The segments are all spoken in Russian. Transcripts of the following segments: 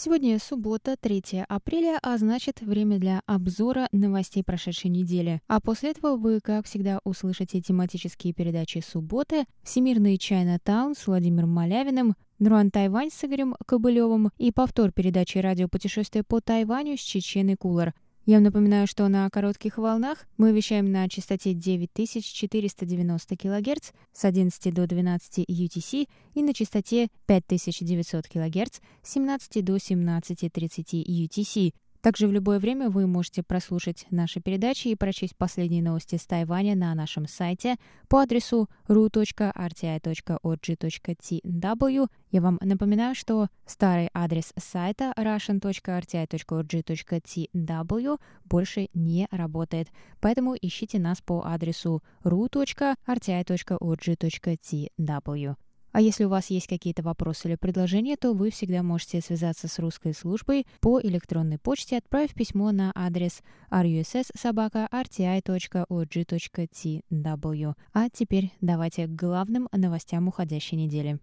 Сегодня суббота, 3 апреля, а значит время для обзора новостей прошедшей недели. А после этого вы, как всегда, услышите тематические передачи субботы, Всемирный Чайна Таун с Владимиром Малявиным, Нуруан Тайвань с Игорем Кобылевым и повтор передачи «Радиопутешествие по Тайваню» с Чеченой Кулар. Я напоминаю, что на коротких волнах мы вещаем на частоте 9490 кГц с 11 до 12 UTC и на частоте 5900 кГц с 17 до 17.30 UTC. Также в любое время вы можете прослушать наши передачи и прочесть последние новости с Тайваня на нашем сайте по адресу ru.rti.org.tw. Я вам напоминаю, что старый адрес сайта russian.rti.org.tw больше не работает, поэтому ищите нас по адресу ru.rti.org.tw. А если у вас есть какие-то вопросы или предложения, то вы всегда можете связаться с русской службой по электронной почте, отправив письмо на адрес russsobaka.rti.org.tw. А теперь давайте к главным новостям уходящей недели.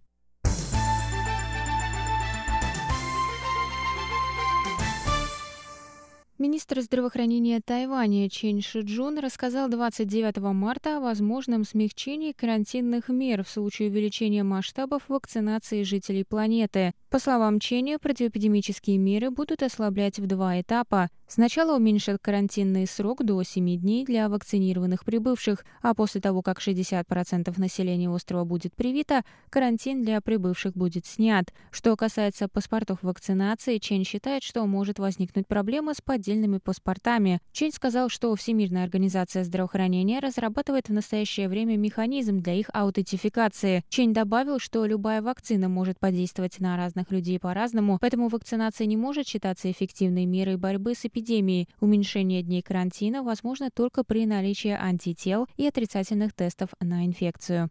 Министр здравоохранения Тайваня Чен Шиджун рассказал 29 марта о возможном смягчении карантинных мер в случае увеличения масштабов вакцинации жителей планеты. По словам Ченя, противоэпидемические меры будут ослаблять в два этапа. Сначала уменьшат карантинный срок до 7 дней для вакцинированных прибывших, а после того, как 60% населения острова будет привито, карантин для прибывших будет снят. Что касается паспортов вакцинации, Чен считает, что может возникнуть проблема с поддельными паспортами. Чен сказал, что Всемирная организация здравоохранения разрабатывает в настоящее время механизм для их аутентификации. Чен добавил, что любая вакцина может подействовать на разных людей по-разному, поэтому вакцинация не может считаться эффективной мерой борьбы с эпидемией. Уменьшение дней карантина возможно только при наличии антител и отрицательных тестов на инфекцию.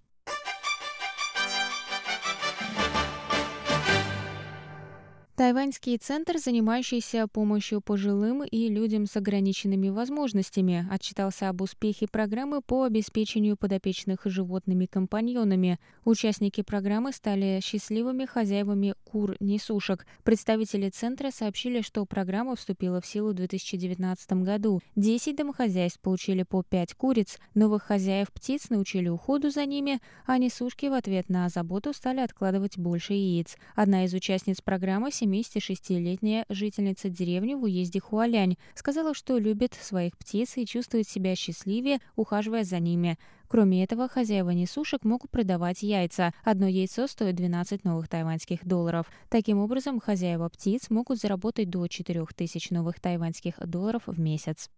Тайваньский центр, занимающийся помощью пожилым и людям с ограниченными возможностями, отчитался об успехе программы по обеспечению подопечных животными компаньонами. Участники программы стали счастливыми хозяевами кур-несушек. Представители центра сообщили, что программа вступила в силу в 2019 году. Десять домохозяйств получили по пять куриц, новых хозяев птиц научили уходу за ними, а несушки в ответ на заботу стали откладывать больше яиц. Одна из участниц программы 76-летняя жительница деревни в уезде Хуалянь сказала, что любит своих птиц и чувствует себя счастливее, ухаживая за ними. Кроме этого, хозяева несушек могут продавать яйца. Одно яйцо стоит 12 новых тайваньских долларов. Таким образом, хозяева птиц могут заработать до 4000 новых тайваньских долларов в месяц.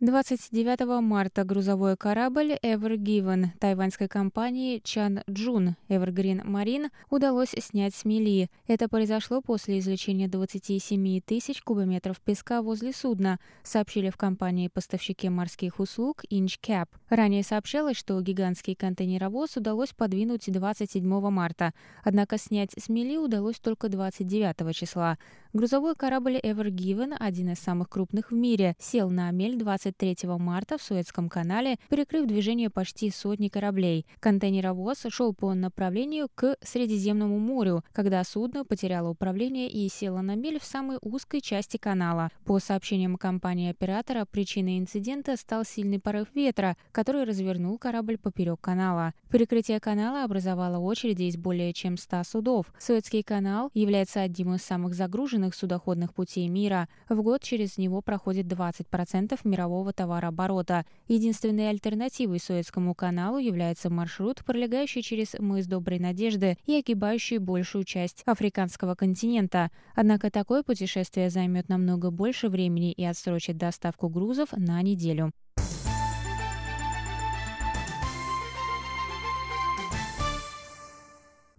29 марта грузовой корабль Ever Given тайваньской компании Чан Джун Evergreen Marine удалось снять с мели. Это произошло после извлечения 27 тысяч кубометров песка возле судна, сообщили в компании-поставщике морских услуг Inchcap. Ранее сообщалось, что гигантский контейнеровоз удалось подвинуть 27 марта, однако снять с мели удалось только 29 числа. Грузовой корабль Ever Given, один из самых крупных в мире, сел на мель 23 марта в Суэцком канале, перекрыв движение почти сотни кораблей. Контейнеровоз шел по направлению к Средиземному морю, когда судно потеряло управление и село на мель в самой узкой части канала. По сообщениям компании-оператора, причиной инцидента стал сильный порыв ветра, который развернул корабль поперек канала. Перекрытие канала образовало очереди из более чем 100 судов. Суэцкий канал является одним из самых загруженных судоходных путей мира. В год через него проходит 20% мирового товарооборота. Единственной альтернативой Суэцкому каналу является маршрут, пролегающий через мыс Доброй Надежды и огибающий большую часть африканского континента. Однако такое путешествие займет намного больше времени и отсрочит доставку грузов на неделю.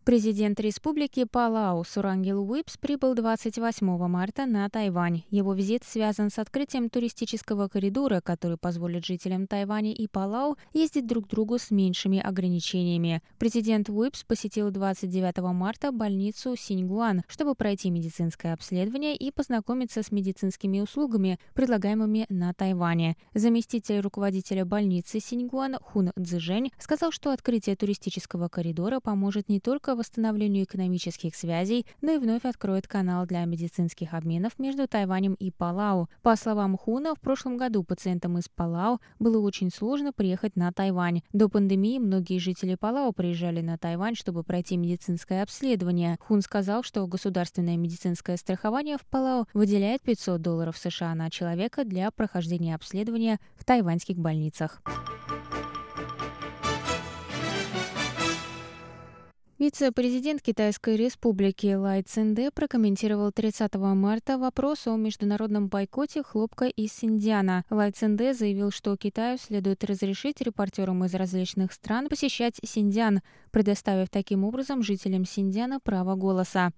Президент Республики Палау Сурангел Уипс прибыл 28 марта на Тайвань. Его визит связан с открытием туристического коридора, который позволит жителям Тайваня и Палау ездить друг к другу с меньшими ограничениями. Президент Уипс посетил 29 марта больницу Синьгуан, чтобы пройти медицинское обследование и познакомиться с медицинскими услугами, предлагаемыми на Тайване. Заместитель руководителя больницы Синьгуан Хун Цзэжэнь сказал, что открытие туристического коридора поможет не только только восстановлению экономических связей, но и вновь откроет канал для медицинских обменов между Тайванем и Палау. По словам Хуна, в прошлом году пациентам из Палау было очень сложно приехать на Тайвань. До пандемии многие жители Палау приезжали на Тайвань, чтобы пройти медицинское обследование. Хун сказал, что государственное медицинское страхование в Палау выделяет 500 долларов США на человека для прохождения обследования в тайваньских больницах. Вице-президент Китайской республики Лай Цинде прокомментировал 30 марта вопрос о международном бойкоте хлопка из Синдиана. Лай Цинде заявил, что Китаю следует разрешить репортерам из различных стран посещать Синдиан, предоставив таким образом жителям Синдиана право голоса.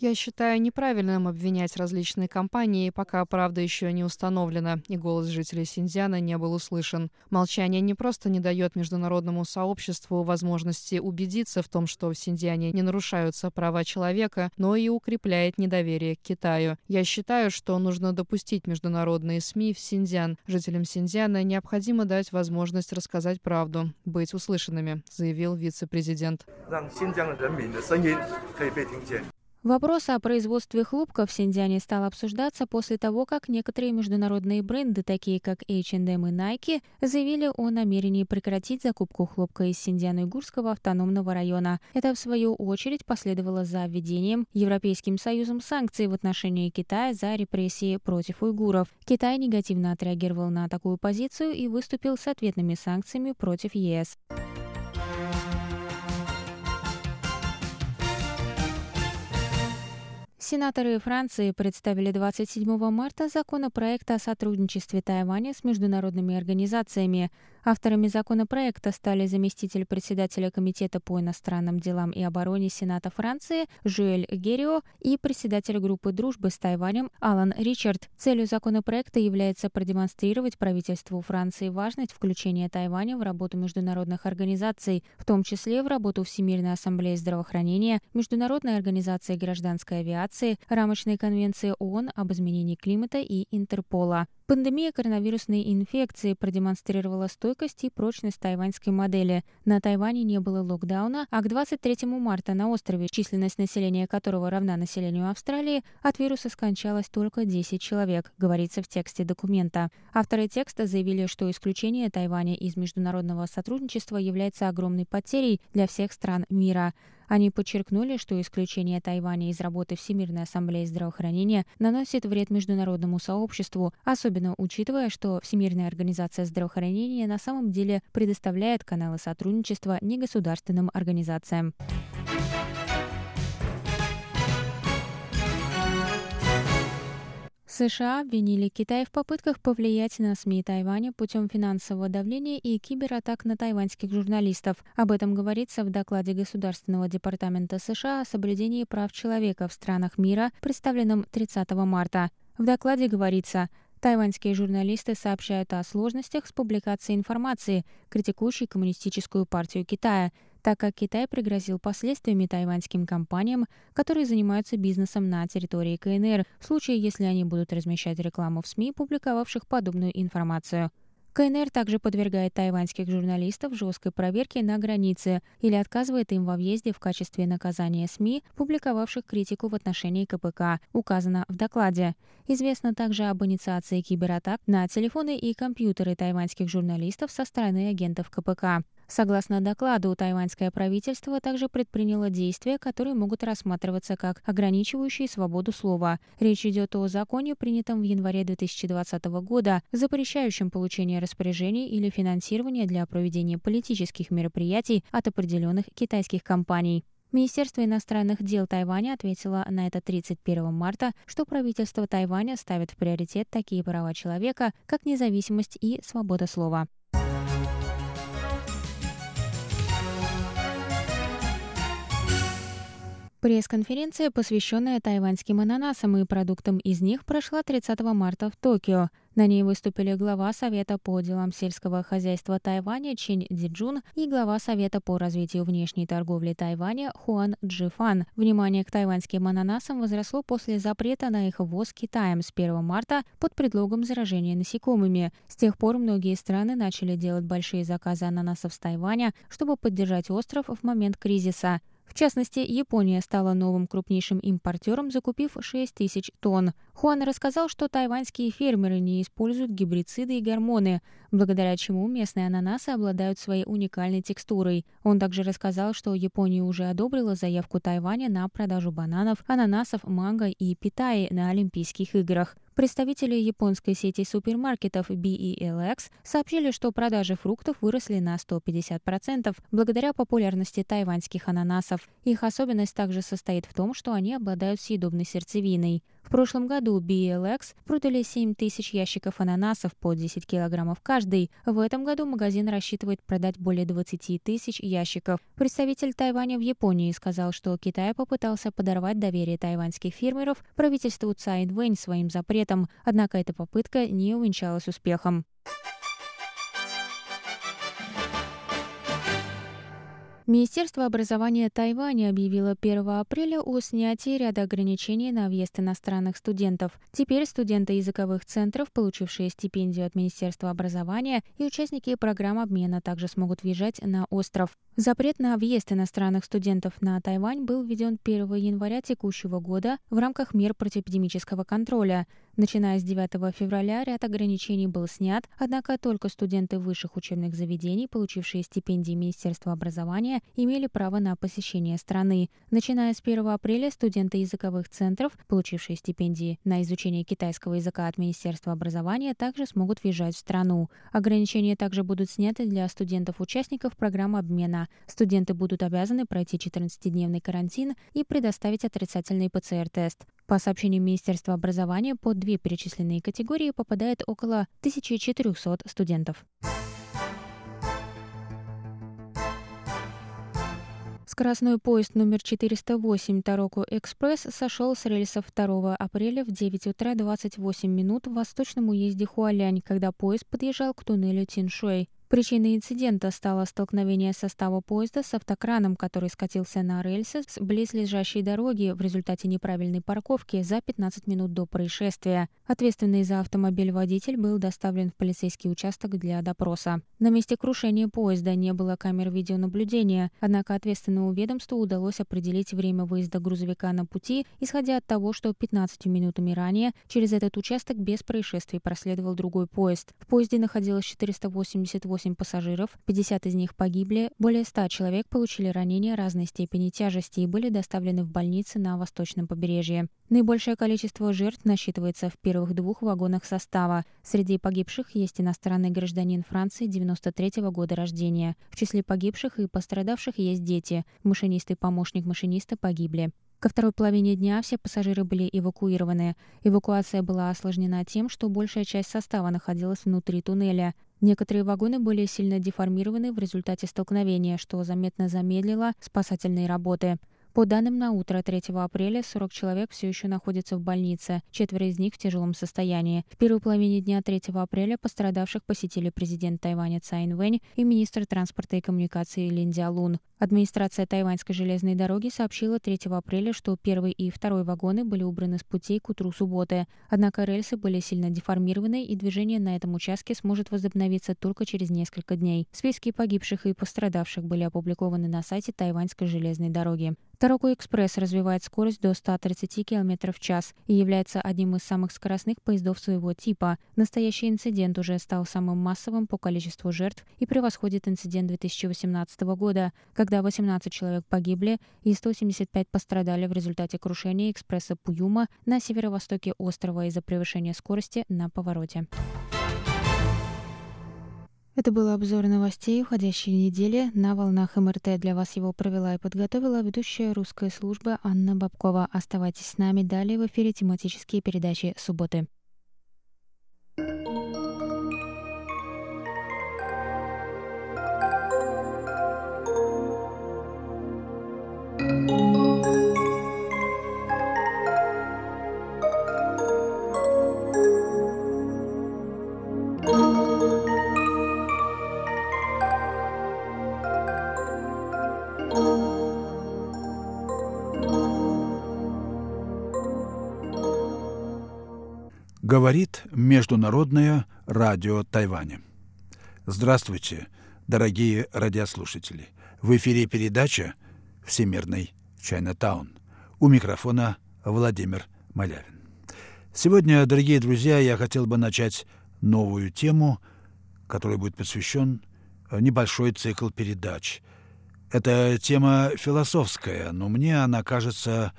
Я считаю неправильным обвинять различные компании, пока правда еще не установлена, и голос жителей Синьцзяна не был услышан. Молчание не просто не дает международному сообществу возможности убедиться в том, что в Синьцзяне не нарушаются права человека, но и укрепляет недоверие к Китаю. Я считаю, что нужно допустить международные СМИ в Синьцзян. Жителям Синьцзяна необходимо дать возможность рассказать правду, быть услышанными, заявил вице-президент. Вопрос о производстве хлопка в Синдиане стал обсуждаться после того, как некоторые международные бренды, такие как H&M и Nike, заявили о намерении прекратить закупку хлопка из Синдиано-Игурского автономного района. Это, в свою очередь, последовало за введением Европейским Союзом санкций в отношении Китая за репрессии против уйгуров. Китай негативно отреагировал на такую позицию и выступил с ответными санкциями против ЕС. Сенаторы Франции представили 27 марта законопроект о сотрудничестве Тайваня с международными организациями. Авторами законопроекта стали заместитель председателя Комитета по иностранным делам и обороне Сената Франции Жюэль Герио и председатель группы дружбы с Тайванем Алан Ричард. Целью законопроекта является продемонстрировать правительству Франции важность включения Тайваня в работу международных организаций, в том числе в работу Всемирной ассамблеи здравоохранения, Международной организации гражданской авиации, Рамочной конвенции ООН об изменении климата и Интерпола. Пандемия коронавирусной инфекции продемонстрировала стойкость и прочность тайваньской модели. На Тайване не было локдауна, а к 23 марта на острове, численность населения которого равна населению Австралии, от вируса скончалось только 10 человек, говорится в тексте документа. Авторы текста заявили, что исключение Тайваня из международного сотрудничества является огромной потерей для всех стран мира. Они подчеркнули, что исключение Тайваня из работы Всемирной ассамблеи здравоохранения наносит вред международному сообществу, особенно учитывая, что Всемирная организация здравоохранения на самом деле предоставляет каналы сотрудничества негосударственным организациям. США обвинили Китай в попытках повлиять на СМИ Тайваня путем финансового давления и кибератак на тайваньских журналистов. Об этом говорится в докладе Государственного департамента США о соблюдении прав человека в странах мира, представленном 30 марта. В докладе говорится, Тайваньские журналисты сообщают о сложностях с публикацией информации, критикующей Коммунистическую партию Китая, так как Китай пригрозил последствиями тайваньским компаниям, которые занимаются бизнесом на территории КНР, в случае, если они будут размещать рекламу в СМИ, публиковавших подобную информацию. КНР также подвергает тайваньских журналистов жесткой проверке на границе или отказывает им во въезде в качестве наказания СМИ, публиковавших критику в отношении КПК, указано в докладе. Известно также об инициации кибератак на телефоны и компьютеры тайваньских журналистов со стороны агентов КПК. Согласно докладу, тайваньское правительство также предприняло действия, которые могут рассматриваться как ограничивающие свободу слова. Речь идет о законе, принятом в январе 2020 года, запрещающем получение распоряжений или финансирование для проведения политических мероприятий от определенных китайских компаний. Министерство иностранных дел Тайваня ответило на это 31 марта, что правительство Тайваня ставит в приоритет такие права человека, как независимость и свобода слова. Пресс-конференция, посвященная тайваньским ананасам и продуктам из них, прошла 30 марта в Токио. На ней выступили глава Совета по делам сельского хозяйства Тайваня Чинь Диджун и глава Совета по развитию внешней торговли Тайваня Хуан Джифан. Внимание к тайваньским ананасам возросло после запрета на их ввоз Китаем с 1 марта под предлогом заражения насекомыми. С тех пор многие страны начали делать большие заказы ананасов с Тайваня, чтобы поддержать остров в момент кризиса. В частности, Япония стала новым крупнейшим импортером, закупив 6 тысяч тонн. Хуан рассказал, что тайваньские фермеры не используют гибрициды и гормоны, благодаря чему местные ананасы обладают своей уникальной текстурой. Он также рассказал, что Япония уже одобрила заявку Тайваня на продажу бананов, ананасов, манго и питаи на Олимпийских играх. Представители японской сети супермаркетов BELX сообщили, что продажи фруктов выросли на 150% благодаря популярности тайваньских ананасов. Их особенность также состоит в том, что они обладают съедобной сердцевиной. В прошлом году BLX продали 7 тысяч ящиков ананасов по 10 килограммов каждый. В этом году магазин рассчитывает продать более 20 тысяч ящиков. Представитель Тайваня в Японии сказал, что Китай попытался подорвать доверие тайваньских фермеров правительству Цай Инвэнь своим запретом, однако эта попытка не увенчалась успехом. Министерство образования Тайваня объявило 1 апреля о снятии ряда ограничений на въезд иностранных студентов. Теперь студенты языковых центров, получившие стипендию от Министерства образования, и участники программ обмена также смогут въезжать на остров. Запрет на въезд иностранных студентов на Тайвань был введен 1 января текущего года в рамках мер противоэпидемического контроля. Начиная с 9 февраля ряд ограничений был снят, однако только студенты высших учебных заведений, получившие стипендии Министерства образования, имели право на посещение страны. Начиная с 1 апреля студенты языковых центров, получившие стипендии на изучение китайского языка от Министерства образования, также смогут въезжать в страну. Ограничения также будут сняты для студентов-участников программы обмена. Студенты будут обязаны пройти 14-дневный карантин и предоставить отрицательный ПЦР-тест. По сообщениям Министерства образования, под две перечисленные категории попадает около 1400 студентов. Скоростной поезд номер 408 Тароку Экспресс сошел с рельсов 2 апреля в 9 утра 28 минут в восточном уезде Хуалянь, когда поезд подъезжал к туннелю Тиншуэй. Причиной инцидента стало столкновение состава поезда с автокраном, который скатился на рельсы с близлежащей дороги в результате неправильной парковки за 15 минут до происшествия. Ответственный за автомобиль водитель был доставлен в полицейский участок для допроса. На месте крушения поезда не было камер видеонаблюдения, однако ответственному ведомству удалось определить время выезда грузовика на пути, исходя от того, что 15 минутами ранее через этот участок без происшествий проследовал другой поезд. В поезде находилось 488 8 пассажиров, 50 из них погибли, более 100 человек получили ранения разной степени тяжести и были доставлены в больницы на восточном побережье. Наибольшее количество жертв насчитывается в первых двух вагонах состава. Среди погибших есть иностранный гражданин Франции 93 -го года рождения. В числе погибших и пострадавших есть дети. Машинист и помощник машиниста погибли. Ко второй половине дня все пассажиры были эвакуированы. Эвакуация была осложнена тем, что большая часть состава находилась внутри туннеля. Некоторые вагоны были сильно деформированы в результате столкновения, что заметно замедлило спасательные работы. По данным на утро 3 апреля, 40 человек все еще находятся в больнице, четверо из них в тяжелом состоянии. В первой половине дня 3 апреля пострадавших посетили президент Тайваня Цайн Вэнь и министр транспорта и коммуникации Лин Лун. Администрация Тайваньской железной дороги сообщила 3 апреля, что первый и второй вагоны были убраны с путей к утру субботы. Однако рельсы были сильно деформированы, и движение на этом участке сможет возобновиться только через несколько дней. Списки погибших и пострадавших были опубликованы на сайте Тайваньской железной дороги. Тароку Экспресс развивает скорость до 130 км в час и является одним из самых скоростных поездов своего типа. Настоящий инцидент уже стал самым массовым по количеству жертв и превосходит инцидент 2018 года, когда 18 человек погибли и 175 пострадали в результате крушения экспресса Пуюма на северо-востоке острова из-за превышения скорости на повороте. Это был обзор новостей уходящей недели. На волнах МРТ для вас его провела и подготовила ведущая русская служба Анна Бабкова. Оставайтесь с нами. Далее в эфире тематические передачи «Субботы». Говорит Международное радио Тайваня. Здравствуйте, дорогие радиослушатели. В эфире передача «Всемирный Чайна-таун». У микрофона Владимир Малявин. Сегодня, дорогие друзья, я хотел бы начать новую тему, которой будет посвящен небольшой цикл передач. Это тема философская, но мне она кажется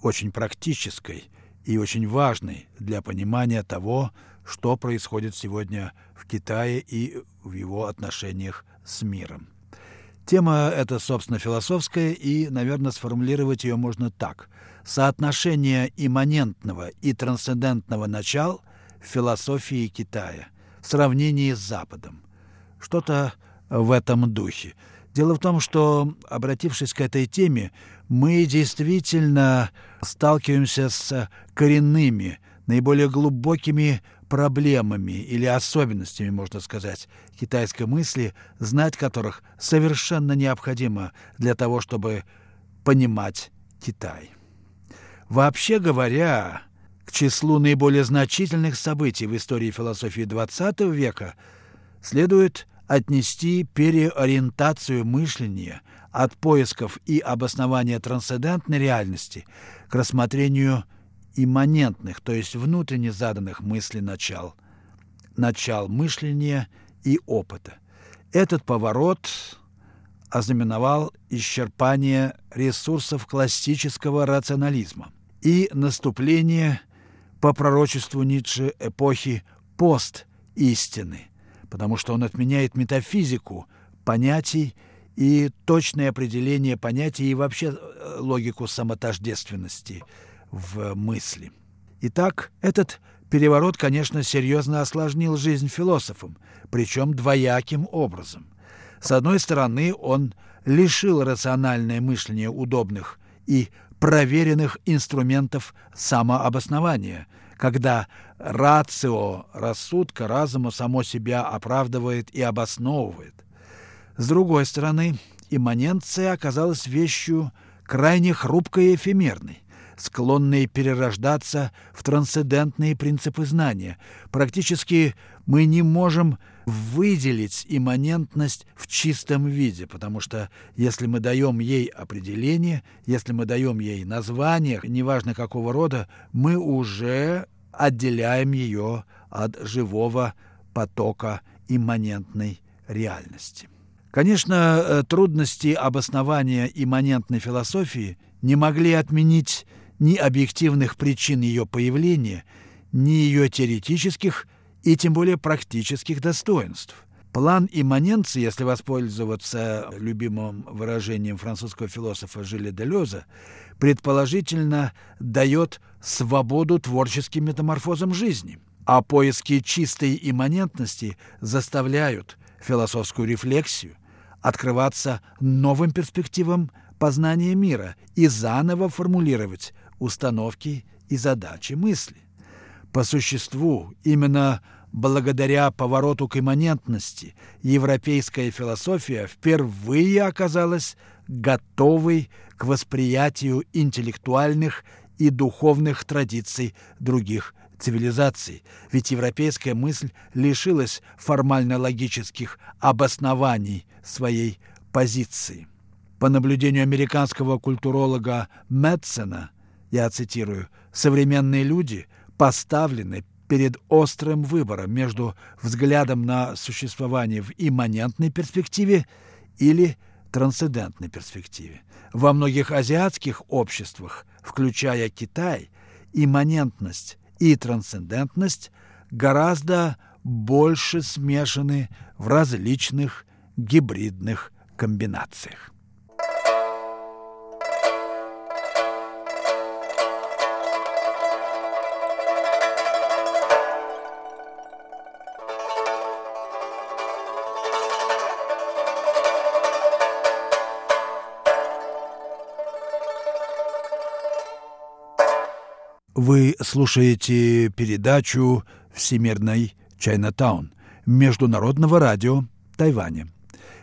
очень практической – и очень важный для понимания того, что происходит сегодня в Китае и в его отношениях с миром. Тема эта, собственно, философская, и, наверное, сформулировать ее можно так. Соотношение имманентного и трансцендентного начал в философии Китая в сравнении с Западом. Что-то в этом духе. Дело в том, что, обратившись к этой теме, мы действительно сталкиваемся с коренными, наиболее глубокими проблемами или особенностями, можно сказать, китайской мысли, знать которых совершенно необходимо для того, чтобы понимать Китай. Вообще говоря, к числу наиболее значительных событий в истории философии XX века следует отнести переориентацию мышления от поисков и обоснования трансцендентной реальности к рассмотрению имманентных, то есть внутренне заданных мыслей начал, начал мышления и опыта. Этот поворот ознаменовал исчерпание ресурсов классического рационализма и наступление по пророчеству Ницше эпохи пост-истины, потому что он отменяет метафизику понятий и точное определение понятий и вообще э, логику самотождественности в мысли. Итак, этот переворот, конечно, серьезно осложнил жизнь философам, причем двояким образом. С одной стороны, он лишил рациональное мышление удобных и проверенных инструментов самообоснования – когда рацио рассудка разума само себя оправдывает и обосновывает. С другой стороны, имманенция оказалась вещью крайне хрупкой и эфемерной, склонной перерождаться в трансцендентные принципы знания. Практически мы не можем выделить имманентность в чистом виде, потому что если мы даем ей определение, если мы даем ей название, неважно какого рода, мы уже отделяем ее от живого потока имманентной реальности. Конечно, э, трудности обоснования имманентной философии не могли отменить ни объективных причин ее появления, ни ее теоретических и тем более практических достоинств. План имманенции, если воспользоваться любимым выражением французского философа Жиля Делеза, предположительно дает свободу творческим метаморфозам жизни, а поиски чистой имманентности заставляют философскую рефлексию открываться новым перспективам познания мира и заново формулировать установки и задачи мысли. По существу, именно благодаря повороту к имманентности европейская философия впервые оказалась готовой к восприятию интеллектуальных и духовных традиций других цивилизаций, ведь европейская мысль лишилась формально-логических обоснований своей позиции. По наблюдению американского культуролога Метцена, я цитирую, «современные люди поставлены перед острым выбором между взглядом на существование в имманентной перспективе или трансцендентной перспективе. Во многих азиатских обществах, включая Китай, имманентность и трансцендентность гораздо больше смешаны в различных гибридных комбинациях. Вы слушаете передачу «Всемирный Чайнатаун» Международного радио Тайваня.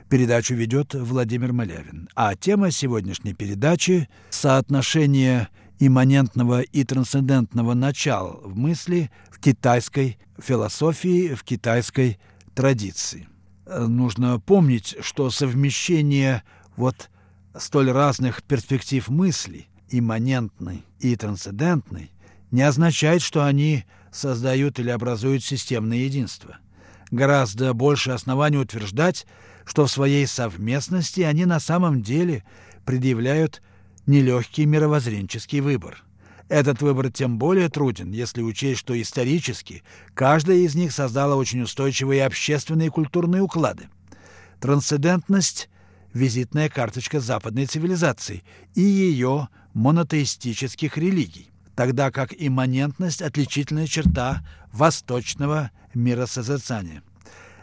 Передачу ведет Владимир Малявин. А тема сегодняшней передачи – соотношение имманентного и трансцендентного начала в мысли в китайской философии, в китайской традиции. Нужно помнить, что совмещение вот столь разных перспектив мысли, имманентной и трансцендентной, не означает, что они создают или образуют системное единство. Гораздо больше оснований утверждать, что в своей совместности они на самом деле предъявляют нелегкий мировоззренческий выбор. Этот выбор тем более труден, если учесть, что исторически каждая из них создала очень устойчивые общественные и культурные уклады. Трансцендентность – визитная карточка западной цивилизации и ее монотеистических религий, тогда как имманентность – отличительная черта восточного миросозерцания.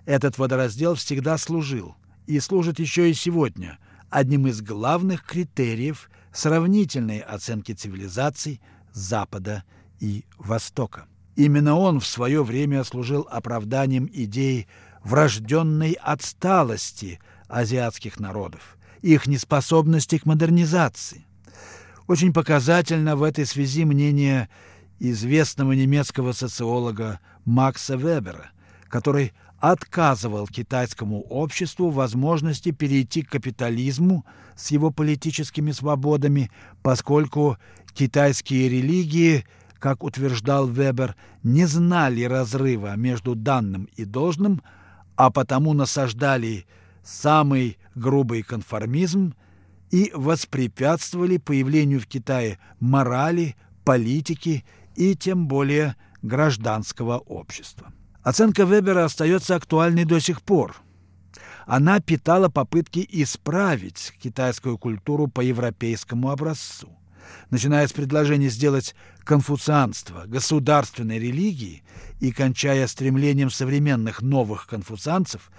Этот водораздел всегда служил и служит еще и сегодня одним из главных критериев сравнительной оценки цивилизаций Запада и Востока. Именно он в свое время служил оправданием идей врожденной отсталости азиатских народов, их неспособности к модернизации. Очень показательно в этой связи мнение известного немецкого социолога Макса Вебера, который отказывал китайскому обществу возможности перейти к капитализму с его политическими свободами, поскольку китайские религии, как утверждал Вебер, не знали разрыва между данным и должным, а потому насаждали самый грубый конформизм и воспрепятствовали появлению в Китае морали, политики и тем более гражданского общества. Оценка Вебера остается актуальной до сих пор. Она питала попытки исправить китайскую культуру по европейскому образцу. Начиная с предложения сделать конфуцианство государственной религией и кончая стремлением современных новых конфуцианцев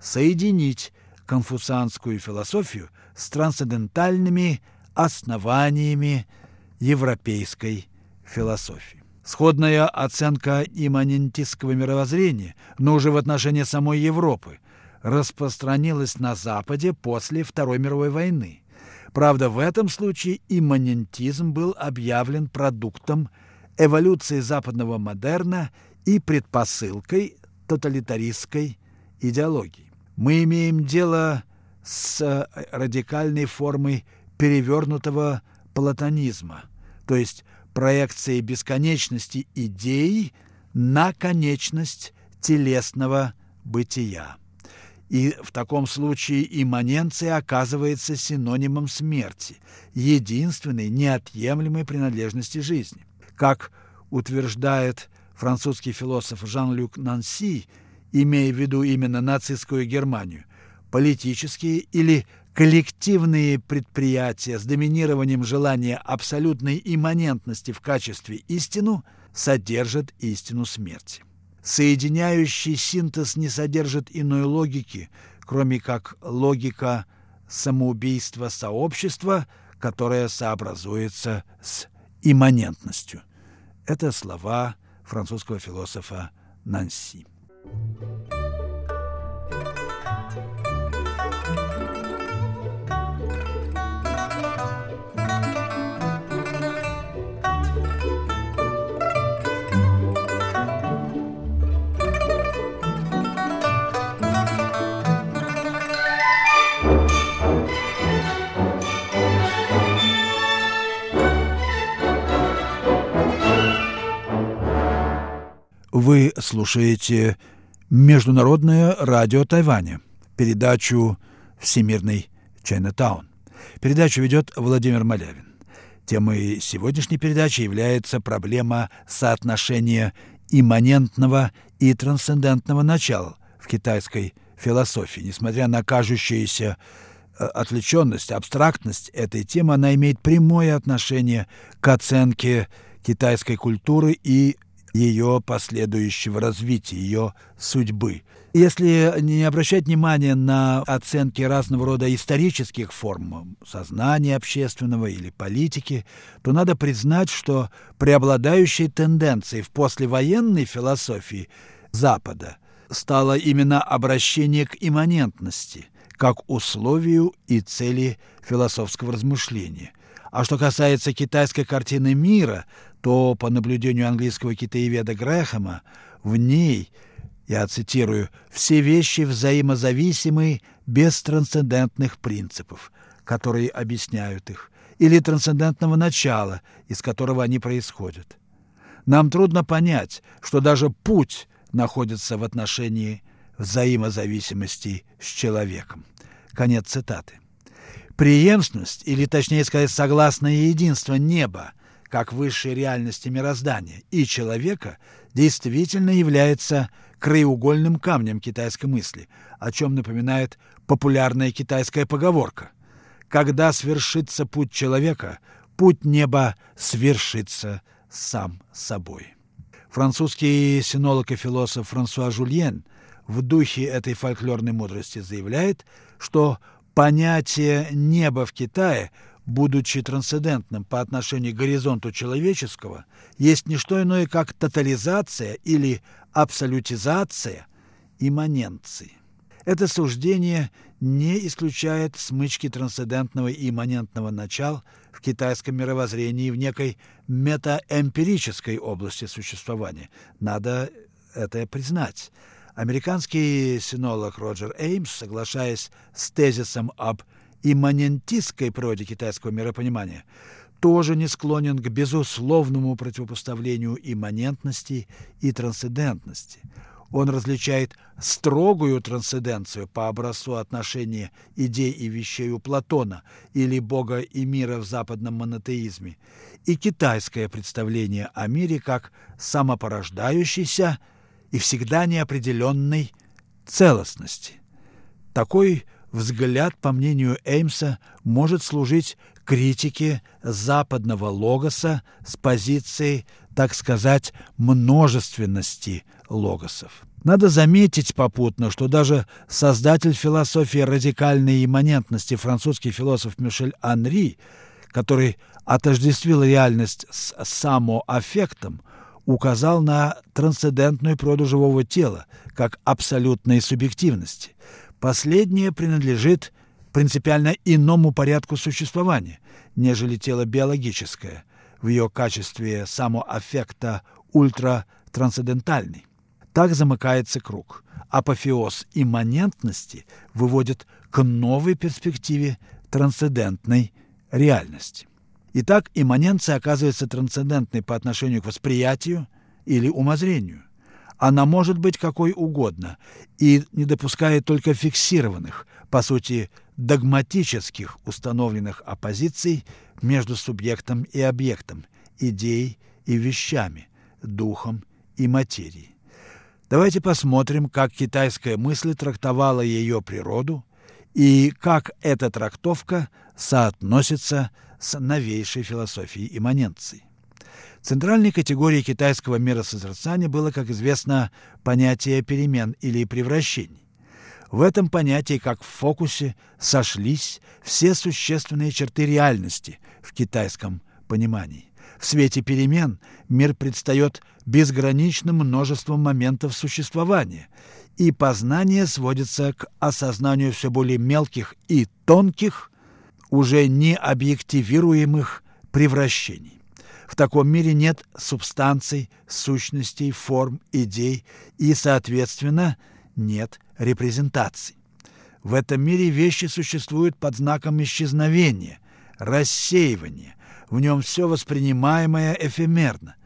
соединить конфуцианскую философию с трансцендентальными основаниями европейской философии. Сходная оценка имманентистского мировоззрения, но уже в отношении самой Европы, распространилась на Западе после Второй мировой войны. Правда, в этом случае имманентизм был объявлен продуктом эволюции западного модерна и предпосылкой тоталитаристской идеологии. Мы имеем дело с радикальной формой перевернутого платонизма, то есть проекции бесконечности идей на конечность телесного бытия. И в таком случае имманенция оказывается синонимом смерти, единственной неотъемлемой принадлежности жизни. Как утверждает французский философ Жан-Люк Нанси, имея в виду именно нацистскую Германию, политические или коллективные предприятия с доминированием желания абсолютной имманентности в качестве истину содержат истину смерти. Соединяющий синтез не содержит иной логики, кроме как логика самоубийства сообщества, которое сообразуется с имманентностью. Это слова французского философа Нанси. Thank you. Вы слушаете Международное радио Тайваня, передачу «Всемирный Чайнатаун». Передачу ведет Владимир Малявин. Темой сегодняшней передачи является проблема соотношения имманентного и трансцендентного начала в китайской философии. Несмотря на кажущуюся э, отвлеченность, абстрактность этой темы, она имеет прямое отношение к оценке китайской культуры и ее последующего развития, ее судьбы. Если не обращать внимания на оценки разного рода исторических форм сознания общественного или политики, то надо признать, что преобладающей тенденцией в послевоенной философии Запада стало именно обращение к имманентности, как условию и цели философского размышления. А что касается китайской картины мира, то, по наблюдению английского китаеведа Грэхэма, в ней, я цитирую, «все вещи взаимозависимы без трансцендентных принципов, которые объясняют их, или трансцендентного начала, из которого они происходят. Нам трудно понять, что даже путь находится в отношении взаимозависимости с человеком. Конец цитаты. Преемственность, или точнее сказать, согласное единство неба, как высшей реальности мироздания, и человека действительно является краеугольным камнем китайской мысли, о чем напоминает популярная китайская поговорка. Когда свершится путь человека, путь неба свершится сам собой. Французский синолог и философ Франсуа Жульен в духе этой фольклорной мудрости заявляет, что понятие «небо» в Китае, будучи трансцендентным по отношению к горизонту человеческого, есть не что иное, как тотализация или абсолютизация имманенции. Это суждение не исключает смычки трансцендентного и имманентного начал в китайском мировоззрении в некой метаэмпирической области существования. Надо это признать. Американский синолог Роджер Эймс, соглашаясь с тезисом об имманентистской природе китайского миропонимания, тоже не склонен к безусловному противопоставлению имманентности и трансцендентности. Он различает строгую трансценденцию по образцу отношения идей и вещей у Платона или Бога и мира в западном монотеизме и китайское представление о мире как самопорождающейся и всегда неопределенной целостности. Такой взгляд, по мнению Эймса, может служить критике западного логоса с позиции, так сказать, множественности логосов. Надо заметить попутно, что даже создатель философии радикальной имманентности французский философ Мишель Анри, который отождествил реальность с самоаффектом, указал на трансцендентную природу живого тела как абсолютной субъективности. Последнее принадлежит принципиально иному порядку существования, нежели тело биологическое, в ее качестве самоаффекта ультратрансцендентальный. Так замыкается круг. Апофеоз имманентности выводит к новой перспективе трансцендентной реальности. Итак, имманенция оказывается трансцендентной по отношению к восприятию или умозрению. Она может быть какой угодно и не допускает только фиксированных, по сути, догматических установленных оппозиций между субъектом и объектом, идеей и вещами, духом и материей. Давайте посмотрим, как китайская мысль трактовала ее природу и как эта трактовка соотносится с новейшей философией имманенции. Центральной категорией китайского миросозерцания было, как известно, понятие перемен или превращений. В этом понятии, как в фокусе, сошлись все существенные черты реальности в китайском понимании. В свете перемен мир предстает безграничным множеством моментов существования, и познание сводится к осознанию все более мелких и тонких уже не объективируемых превращений. В таком мире нет субстанций, сущностей, форм, идей и, соответственно, нет репрезентаций. В этом мире вещи существуют под знаком исчезновения, рассеивания. В нем все воспринимаемое эфемерно,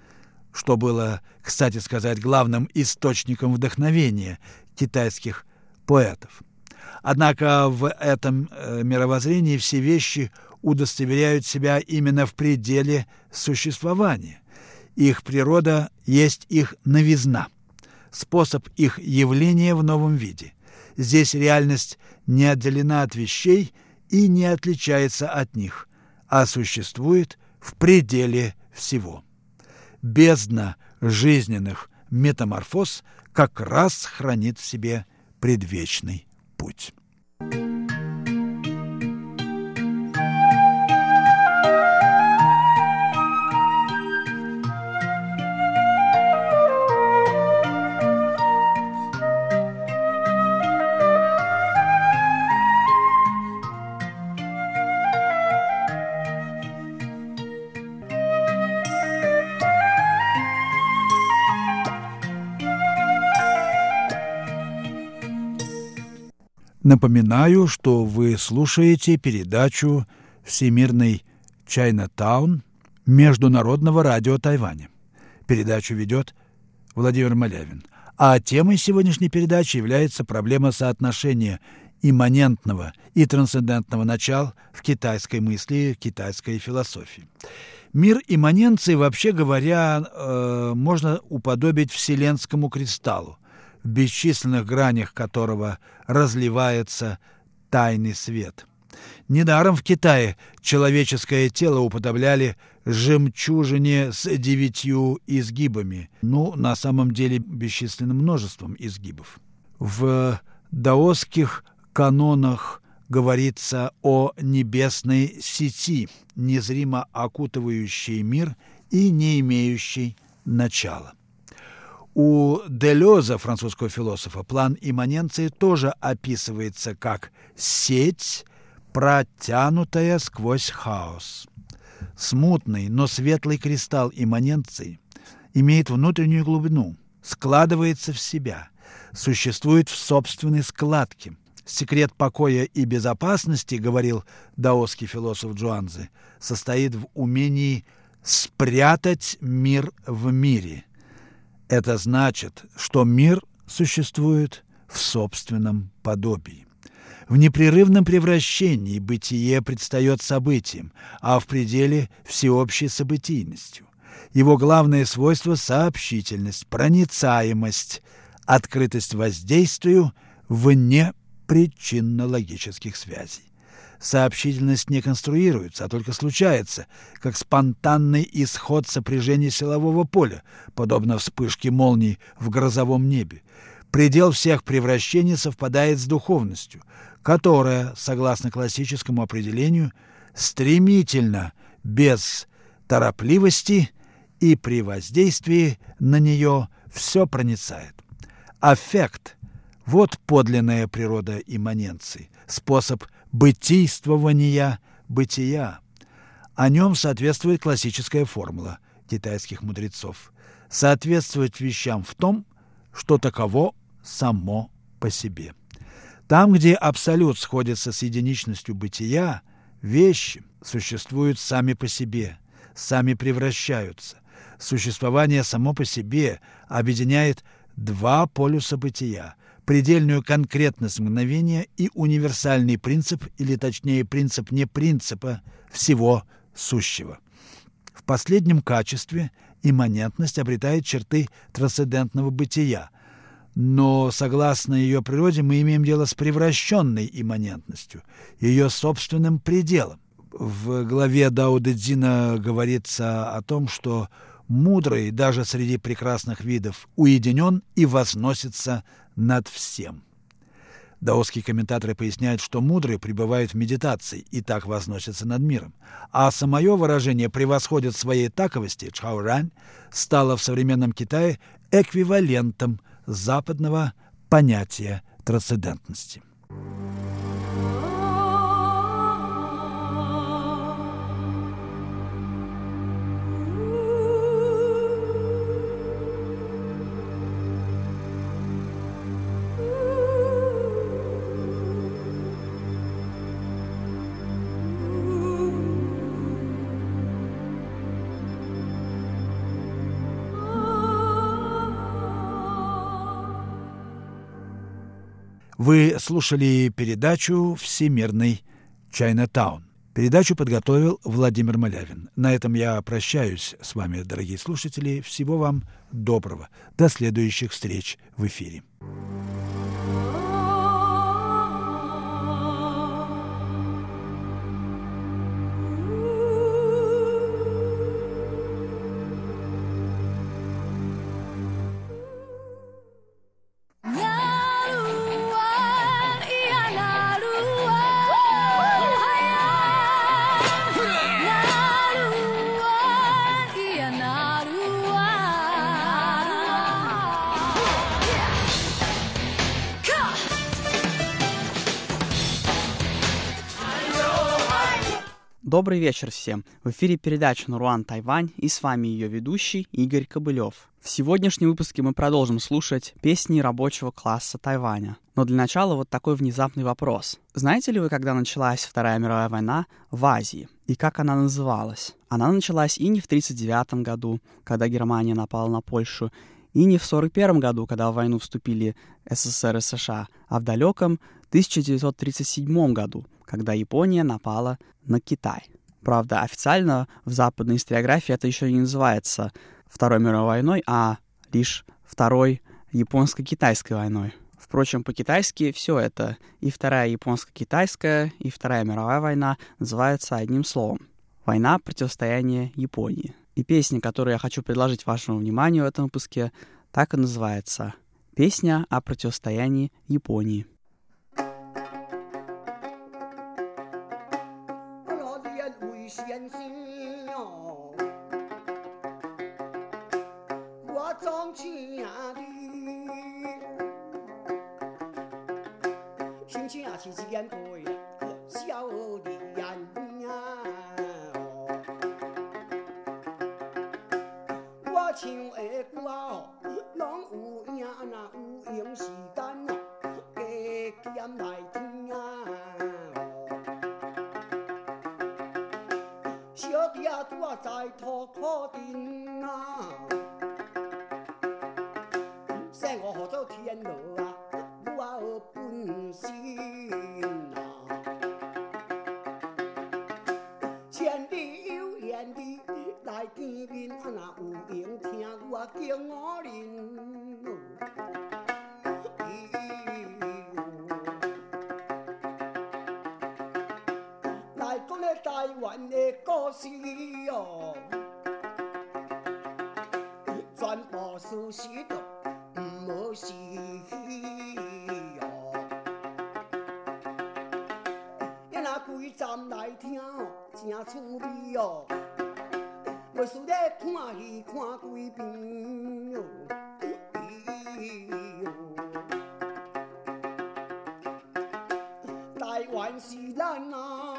что было, кстати сказать, главным источником вдохновения китайских поэтов. Однако в этом э, мировоззрении все вещи удостоверяют себя именно в пределе существования. Их природа есть их новизна, способ их явления в новом виде. Здесь реальность не отделена от вещей и не отличается от них, а существует в пределе всего. Бездна жизненных метаморфоз как раз хранит в себе предвечный путь. Напоминаю, что вы слушаете передачу «Всемирный Чайна-таун» Международного радио Тайваня. Передачу ведет Владимир Малявин. А темой сегодняшней передачи является проблема соотношения имманентного и трансцендентного начал в китайской мысли, китайской философии. Мир имманенции, вообще говоря, э, можно уподобить вселенскому кристаллу, в бесчисленных гранях которого разливается тайный свет. Недаром в Китае человеческое тело уподобляли жемчужине с девятью изгибами, ну, на самом деле бесчисленным множеством изгибов. В даосских канонах говорится о небесной сети, незримо окутывающей мир и не имеющей начала. У Делеза, французского философа, план имманенции тоже описывается как «сеть, протянутая сквозь хаос». Смутный, но светлый кристалл имманенции имеет внутреннюю глубину, складывается в себя, существует в собственной складке – Секрет покоя и безопасности, говорил даосский философ Джуанзе, состоит в умении спрятать мир в мире. Это значит, что мир существует в собственном подобии. В непрерывном превращении бытие предстает событием, а в пределе – всеобщей событийностью. Его главное свойство – сообщительность, проницаемость, открытость воздействию вне причинно-логических связей. Сообщительность не конструируется, а только случается, как спонтанный исход сопряжения силового поля, подобно вспышке молний в грозовом небе. Предел всех превращений совпадает с духовностью, которая, согласно классическому определению, стремительно, без торопливости и при воздействии на нее все проницает. Аффект вот подлинная природа имманенции, способ бытийствования бытия. О нем соответствует классическая формула китайских мудрецов. Соответствовать вещам в том, что таково само по себе. Там, где абсолют сходится с единичностью бытия, вещи существуют сами по себе, сами превращаются. Существование само по себе объединяет два полюса бытия – предельную конкретность мгновения и универсальный принцип, или точнее принцип не принципа, всего сущего. В последнем качестве имманентность обретает черты трансцендентного бытия, но, согласно ее природе, мы имеем дело с превращенной имманентностью, ее собственным пределом. В главе Цзина говорится о том, что мудрый даже среди прекрасных видов уединен и возносится над всем. Даосские комментаторы поясняют, что мудрые пребывают в медитации и так возносятся над миром, а самое выражение «превосходит своей таковости» Чхаурань стало в современном Китае эквивалентом западного понятия трансцендентности. Вы слушали передачу «Всемирный Чайна-таун». Передачу подготовил Владимир Малявин. На этом я прощаюсь с вами, дорогие слушатели. Всего вам доброго. До следующих встреч в эфире. Добрый вечер всем. В эфире передача «Наруан Тайвань» и с вами ее ведущий Игорь Кобылев. В сегодняшнем выпуске мы продолжим слушать песни рабочего класса Тайваня. Но для начала вот такой внезапный вопрос. Знаете ли вы, когда началась Вторая мировая война в Азии? И как она называлась? Она началась и не в 1939 году, когда Германия напала на Польшу, и не в 1941 году, когда в войну вступили СССР и США, а в далеком 1937 году, когда Япония напала на Китай. Правда, официально в западной историографии это еще не называется Второй мировой войной, а лишь Второй японско-китайской войной. Впрочем, по-китайски все это, и Вторая японско-китайская, и Вторая мировая война называются одним словом. Война противостояния Японии. И песня, которую я хочу предложить вашему вниманию в этом выпуске, так и называется. Песня о противостоянии Японии. 无稀奇哦，要拿站来听，真趣味哦。无事咧看戏看几遍哟，台湾是咱啊，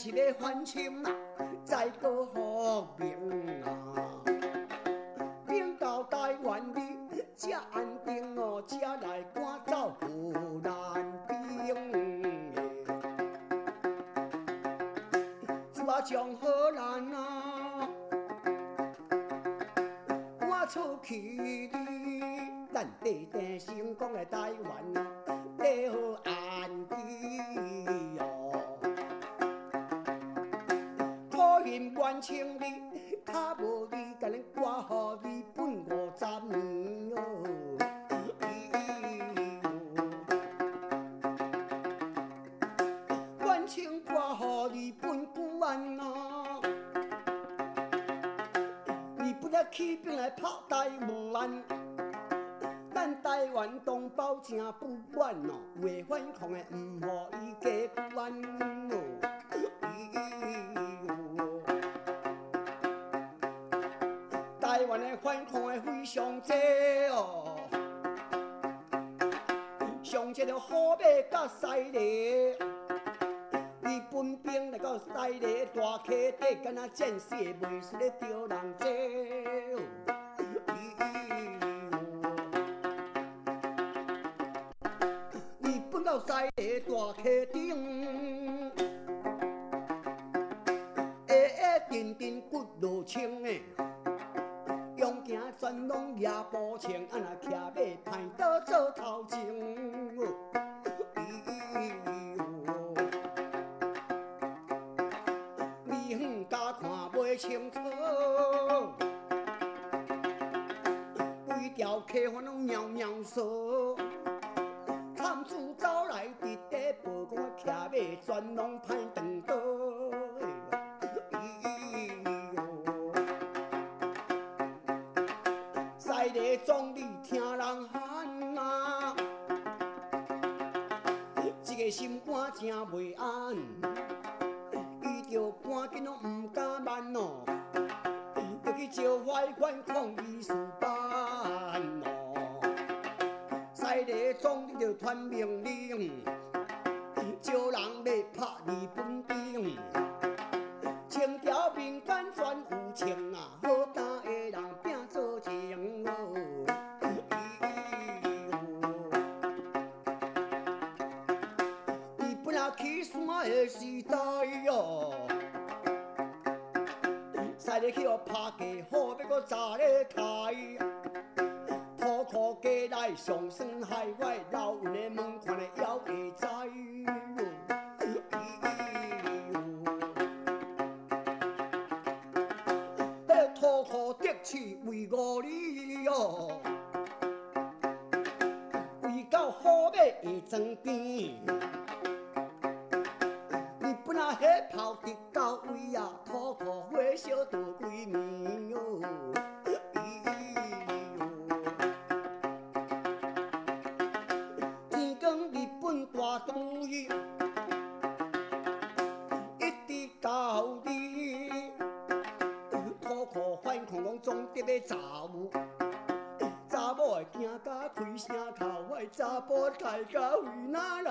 坚持要反清啊，再过复明啊，兵到台湾的才安定哦，才来赶走荷兰兵。我将荷兰啊赶出去的，咱地地成功的台湾啊，要安 Chẳng gì. 马全拢歹长倒。西里总理听人喊啊，一个心肝真袂相信。大家为哪人？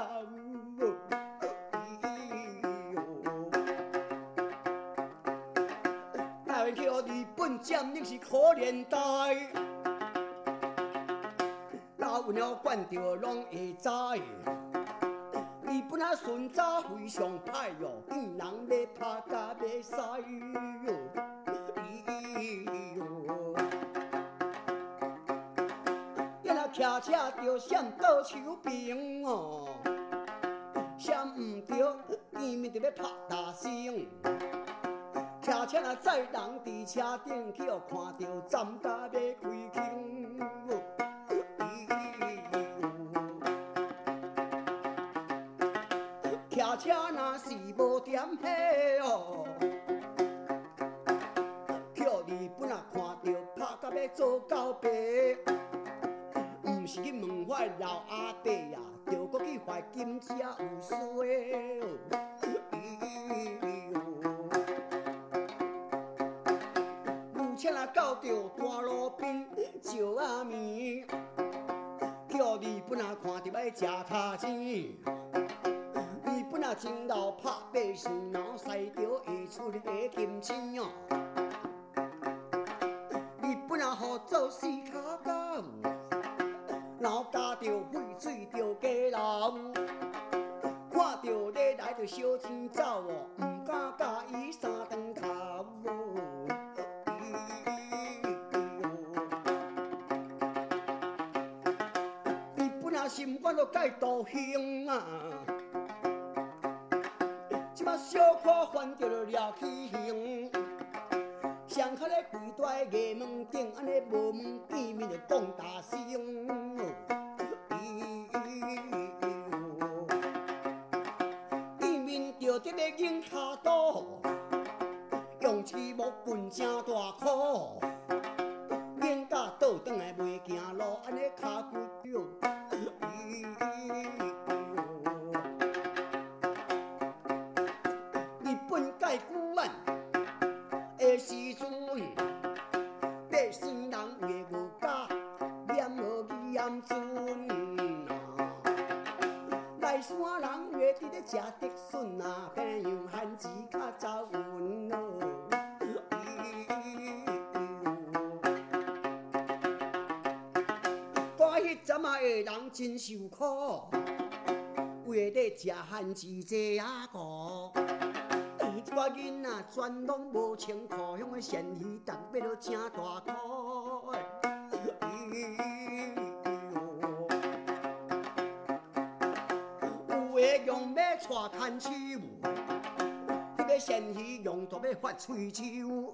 台湾去互日本占领是可怜代。老鸟管着拢会知。日本啊，顺早非常歹哟，见人要拍甲要使哟。车着闪倒手边哦，闪毋着，见面着要拍大声。骑车若载人伫车顶，去互看着站甲要开腔。骑车若是无点火哦，去互日本啊看着拍甲要做交白，是去问我老阿伯啊，着搁去怀金车有衰哦。牛车啊到着大路边石仔面，去互日本啊看着要食卡钱。日本啊，真老拍八姓，然后赛着会出个金钱哦。小钱走哦，毋敢甲伊三顿头哦。日本啊，心肝都改道行啊！即马小可翻着了掠起形，上脚咧跪在衙门顶，安尼无门见面就讲大声。见面着得咧硬骹刀，用刺木棍真大苦，硬甲倒转来食汉字这啊个。一寡囡仔全拢无穿裤，向个咸鱼蛋买了正大箍。有诶用要带牵手，迄个咸鱼用都要发喙手。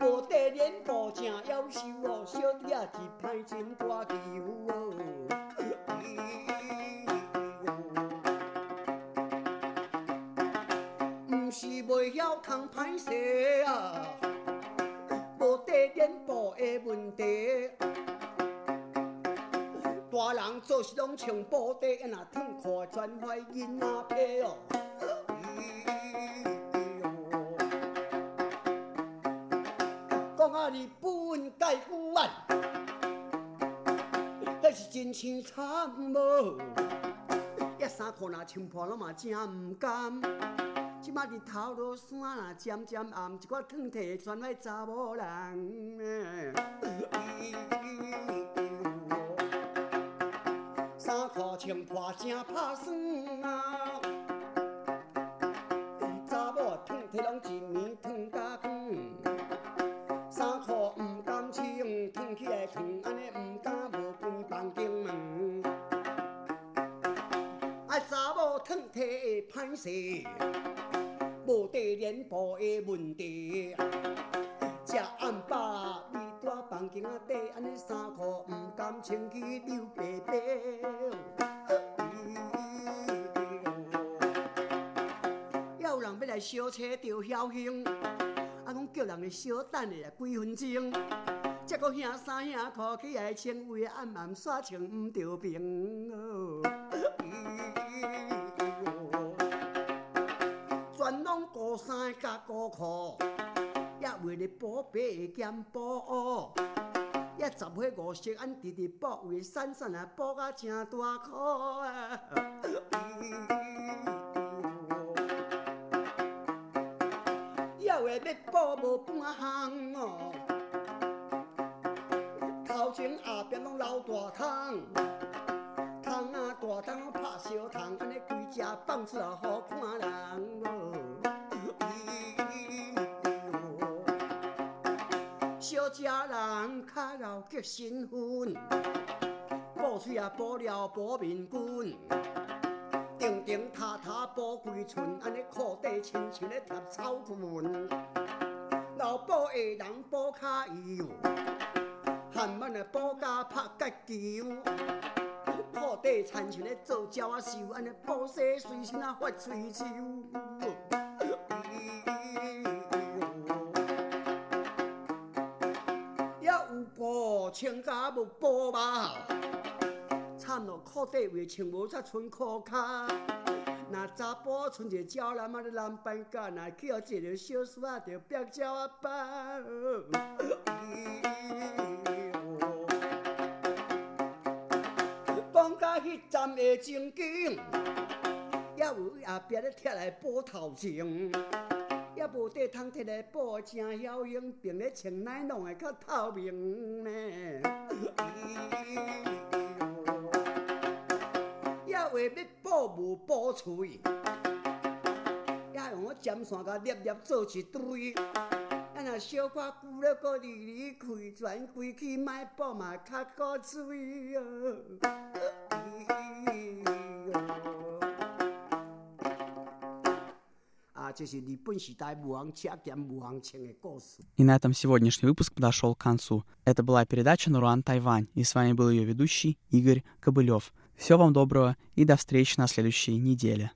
无地脸部正夭寿哦，小弟仔一歹真大球哦。袂晓通歹势啊，无地脸部的问题。大人做事拢穿布袋，若脱裤全坏囡仔皮哦。讲啊，日本解古案，迄是真凄惨无。一衫裤若穿破，拢嘛真毋甘。即马日头落山啦渐渐暗，一寡汤摕全来查某人。衫裤穿破正拍算啊！歹势，无地脸部的问题。食暗饱，味大房间底，安尼衫裤毋甘穿去溜白白。有人要来小车着侥幸，啊，讲叫人来小等下几分钟。才搁兄三兄裤起来穿，为暗暗煞穿毋着平哦。高衫甲高裤，也为了保白会减补。也十岁五色，俺直直补，为闪闪啊补甲正大颗啊！要话要补无半项哦，头前后边拢流大汤，汤啊大汤拍小汤，安尼规只放出来好看人哦。小食人较老结身份，补水啊补了补面筋，定定塌塌补规寸，安尼裤底亲像咧贴草裙。老补的人补骹油，汉满啊补甲拍甲球，裤底亲像咧做鸟啊绣，安尼补洗随身啊发喙手。穿甲无补吧，惨咯！裤底话穿无才穿裤骹。若查甫穿一个鸟男仔咧蓝斑甲，若去互一个小叔仔着白鸟啊包。讲到迄站的情景，也有后壁咧贴来补头前。也无地通摕来补，真侥幸，并咧穿奶拢会较透明呢。也话要补无补喙，也用我尖线甲捏捏做一堆。啊若小可久了，搁离离开，全规气莫补嘛，较古水哦。И на этом сегодняшний выпуск подошел к концу. Это была передача «Наруан Тайвань», и с вами был ее ведущий Игорь Кобылев. Всего вам доброго и до встречи на следующей неделе.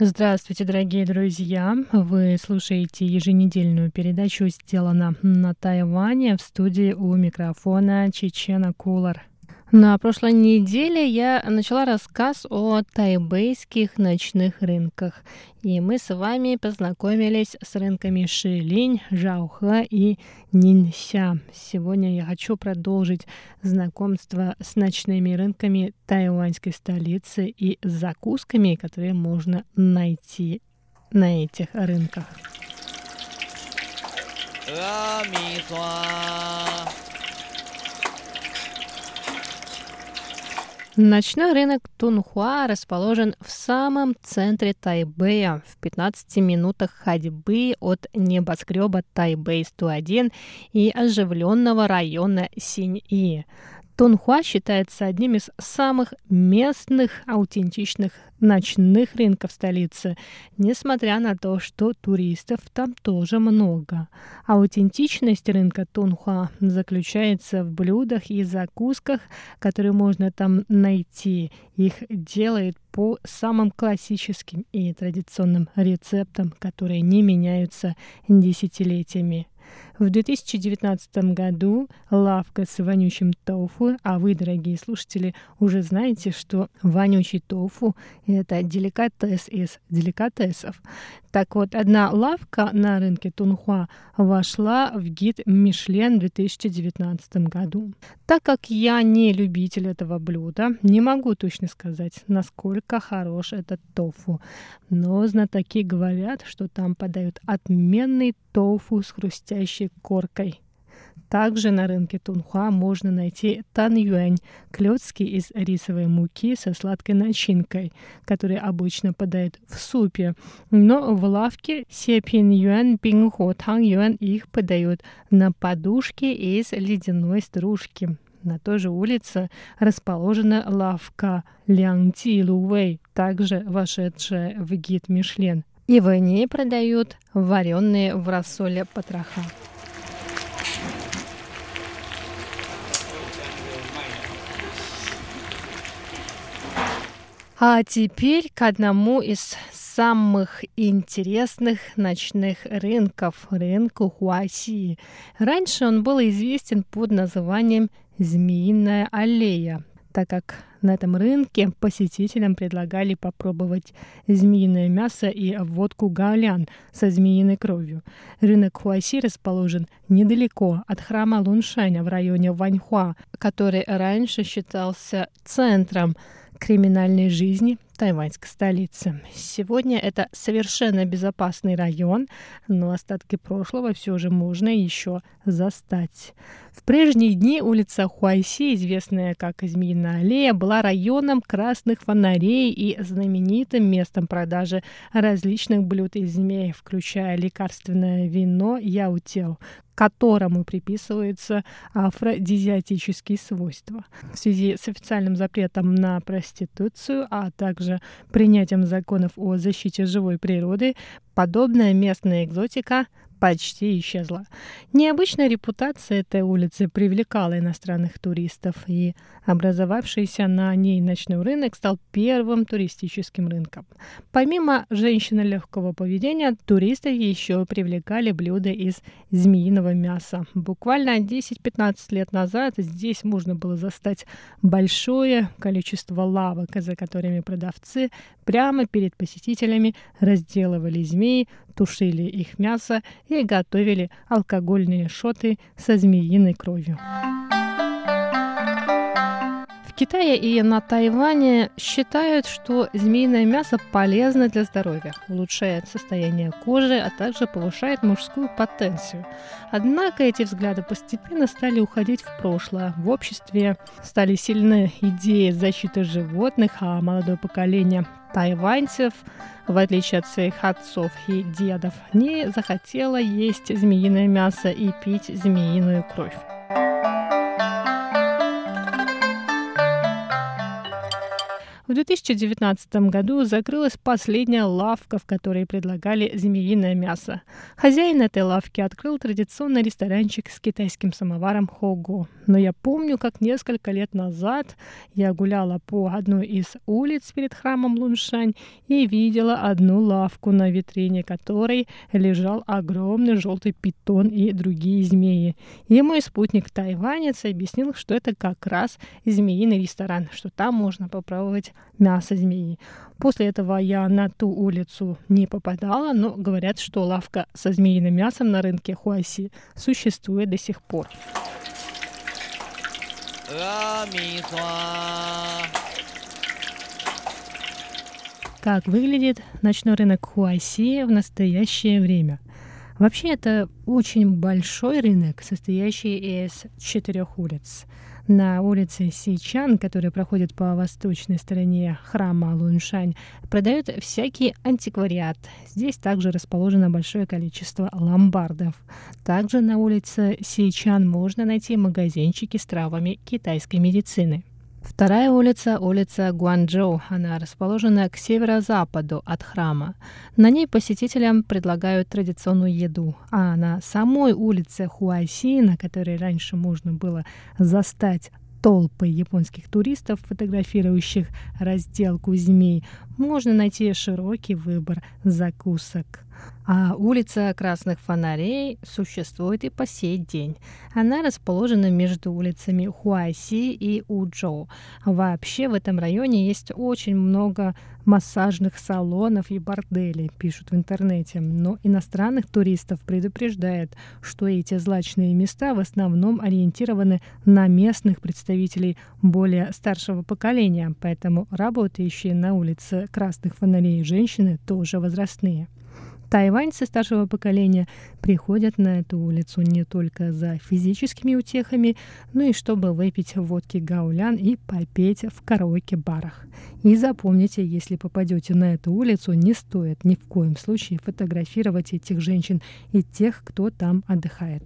Здравствуйте, дорогие друзья! Вы слушаете еженедельную передачу «Сделано на Тайване» в студии у микрофона Чечена Кулар. На прошлой неделе я начала рассказ о тайбейских ночных рынках, и мы с вами познакомились с рынками Шилинь, Жаухэ и Нинся. Сегодня я хочу продолжить знакомство с ночными рынками тайваньской столицы и закусками, которые можно найти на этих рынках. 阿弥陀 Ночной рынок Тунхуа расположен в самом центре Тайбэя, в 15 минутах ходьбы от небоскреба Тайбэй-101 и оживленного района Синьи. Тунхуа считается одним из самых местных, аутентичных ночных рынков столицы, несмотря на то, что туристов там тоже много. Аутентичность рынка Тунхуа заключается в блюдах и закусках, которые можно там найти. Их делают по самым классическим и традиционным рецептам, которые не меняются десятилетиями. В 2019 году лавка с вонючим тофу, а вы, дорогие слушатели, уже знаете, что вонючий тофу — это деликатес из деликатесов. Так вот, одна лавка на рынке Тунхуа вошла в гид Мишлен в 2019 году. Так как я не любитель этого блюда, не могу точно сказать, насколько хорош этот тофу. Но знатоки говорят, что там подают отменный тофу с хрустящей коркой. Также на рынке Тунхуа можно найти танюань, клетки из рисовой муки со сладкой начинкой, которые обычно подают в супе. Но в лавке сепин юань, пинхо, тang юань их подают на подушке из ледяной стружки. На той же улице расположена лавка Лянти Лувей, также вошедшая в гид Мишлен. И в ней продают вареные в рассоле потроха. А теперь к одному из самых интересных ночных рынков, рынку Хуаси. Раньше он был известен под названием «Змеиная аллея», так как на этом рынке посетителям предлагали попробовать змеиное мясо и водку гаолян со змеиной кровью. Рынок Хуаси расположен недалеко от храма Луншаня в районе Ваньхуа, который раньше считался центром криминальной жизни тайваньской столицы. Сегодня это совершенно безопасный район, но остатки прошлого все же можно еще застать. В прежние дни улица Хуайси, известная как Змеиная аллея, была районом красных фонарей и знаменитым местом продажи различных блюд из змей, включая лекарственное вино яутел, которому приписываются афродизиатические свойства. В связи с официальным запретом на проституцию, а также принятием законов о защите живой природы, подобная местная экзотика почти исчезла. Необычная репутация этой улицы привлекала иностранных туристов, и образовавшийся на ней ночной рынок стал первым туристическим рынком. Помимо женщины легкого поведения, туристов еще привлекали блюда из змеиного мяса. Буквально 10-15 лет назад здесь можно было застать большое количество лавок, за которыми продавцы прямо перед посетителями разделывали змеи, тушили их мясо и готовили алкогольные шоты со змеиной кровью. Китае и на Тайване считают, что змеиное мясо полезно для здоровья, улучшает состояние кожи, а также повышает мужскую потенцию. Однако эти взгляды постепенно стали уходить в прошлое. В обществе стали сильны идеи защиты животных, а молодое поколение тайваньцев, в отличие от своих отцов и дедов, не захотело есть змеиное мясо и пить змеиную кровь. В 2019 году закрылась последняя лавка, в которой предлагали змеиное мясо. Хозяин этой лавки открыл традиционный ресторанчик с китайским самоваром Хого. Но я помню, как несколько лет назад я гуляла по одной из улиц перед храмом Луншань и видела одну лавку, на витрине которой лежал огромный желтый питон и другие змеи. И мой спутник тайванец объяснил, что это как раз змеиный ресторан, что там можно попробовать мясо змеи. После этого я на ту улицу не попадала, но говорят, что лавка со змеиным мясом на рынке Хуаси существует до сих пор. Как выглядит ночной рынок Хуаси в настоящее время? Вообще это очень большой рынок, состоящий из четырех улиц на улице Сичан, которая проходит по восточной стороне храма Луншань, продают всякий антиквариат. Здесь также расположено большое количество ломбардов. Также на улице Сичан можно найти магазинчики с травами китайской медицины. Вторая улица – улица Гуанчжоу. Она расположена к северо-западу от храма. На ней посетителям предлагают традиционную еду. А на самой улице Хуаси, на которой раньше можно было застать толпы японских туристов, фотографирующих разделку змей, можно найти широкий выбор закусок. А улица Красных Фонарей существует и по сей день. Она расположена между улицами Хуайси и Уджоу. Вообще в этом районе есть очень много массажных салонов и борделей, пишут в интернете. Но иностранных туристов предупреждают, что эти злачные места в основном ориентированы на местных представителей более старшего поколения, поэтому работающие на улице Красных Фонарей женщины тоже возрастные. Тайваньцы старшего поколения приходят на эту улицу не только за физическими утехами, но и чтобы выпить водки гаулян и попеть в караоке-барах. И запомните, если попадете на эту улицу, не стоит ни в коем случае фотографировать этих женщин и тех, кто там отдыхает.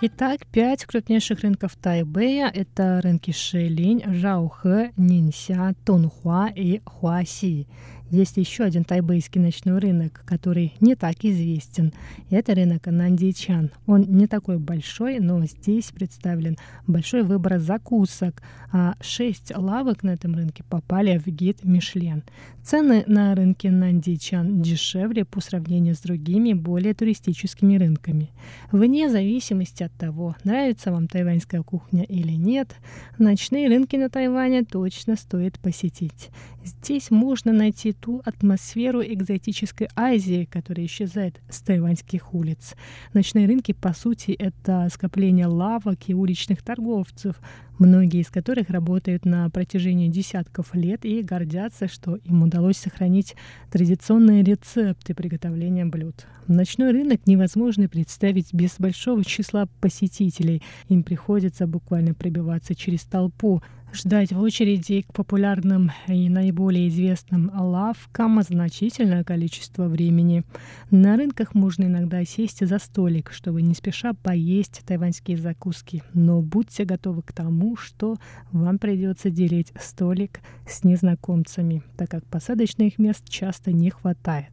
Итак, пять крупнейших рынков Тайбэя – это рынки Шэлинь, Жаохэ, Нинся, Тунхуа и Хуаси. Есть еще один тайбэйский ночной рынок, который не так известен. Это рынок Нандичан. Он не такой большой, но здесь представлен большой выбор закусок, а шесть лавок на этом рынке попали в гид Мишлен. Цены на рынке Нандичан дешевле по сравнению с другими, более туристическими рынками. Вне зависимости от того, нравится вам тайваньская кухня или нет, ночные рынки на Тайване точно стоит посетить. Здесь можно найти ту атмосферу экзотической Азии, которая исчезает с тайваньских улиц. Ночные рынки, по сути, это скопление лавок и уличных торговцев, многие из которых работают на протяжении десятков лет и гордятся, что им удалось сохранить традиционные рецепты приготовления блюд. Ночной рынок невозможно представить без большого числа посетителей. Им приходится буквально пробиваться через толпу, ждать в очереди к популярным и наиболее известным лавкам значительное количество времени. На рынках можно иногда сесть за столик, чтобы не спеша поесть тайваньские закуски, но будьте готовы к тому, что вам придется делить столик с незнакомцами, так как посадочных мест часто не хватает.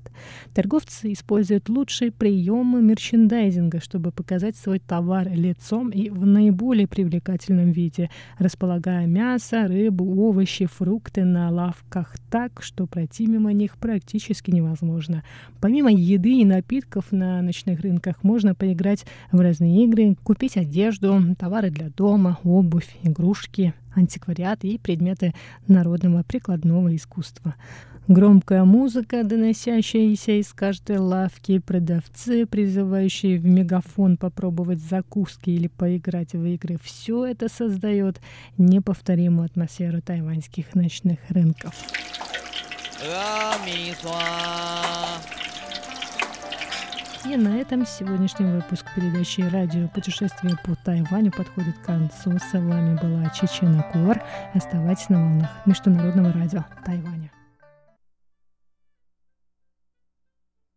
Торговцы используют лучшие приемы мерчендайзинга, чтобы показать свой товар лицом и в наиболее привлекательном виде, располагая мясо мясо, рыбу, овощи, фрукты на лавках так, что пройти мимо них практически невозможно. Помимо еды и напитков на ночных рынках можно поиграть в разные игры, купить одежду, товары для дома, обувь, игрушки, антиквариат и предметы народного прикладного искусства. Громкая музыка, доносящаяся из каждой лавки, продавцы, призывающие в мегафон попробовать закуски или поиграть в игры. Все это создает неповторимую атмосферу тайваньских ночных рынков. И на этом сегодняшний выпуск передачи «Радио путешествие по Тайваню» подходит к концу. С вами была Чечена Кур. Оставайтесь на волнах Международного радио Тайваня.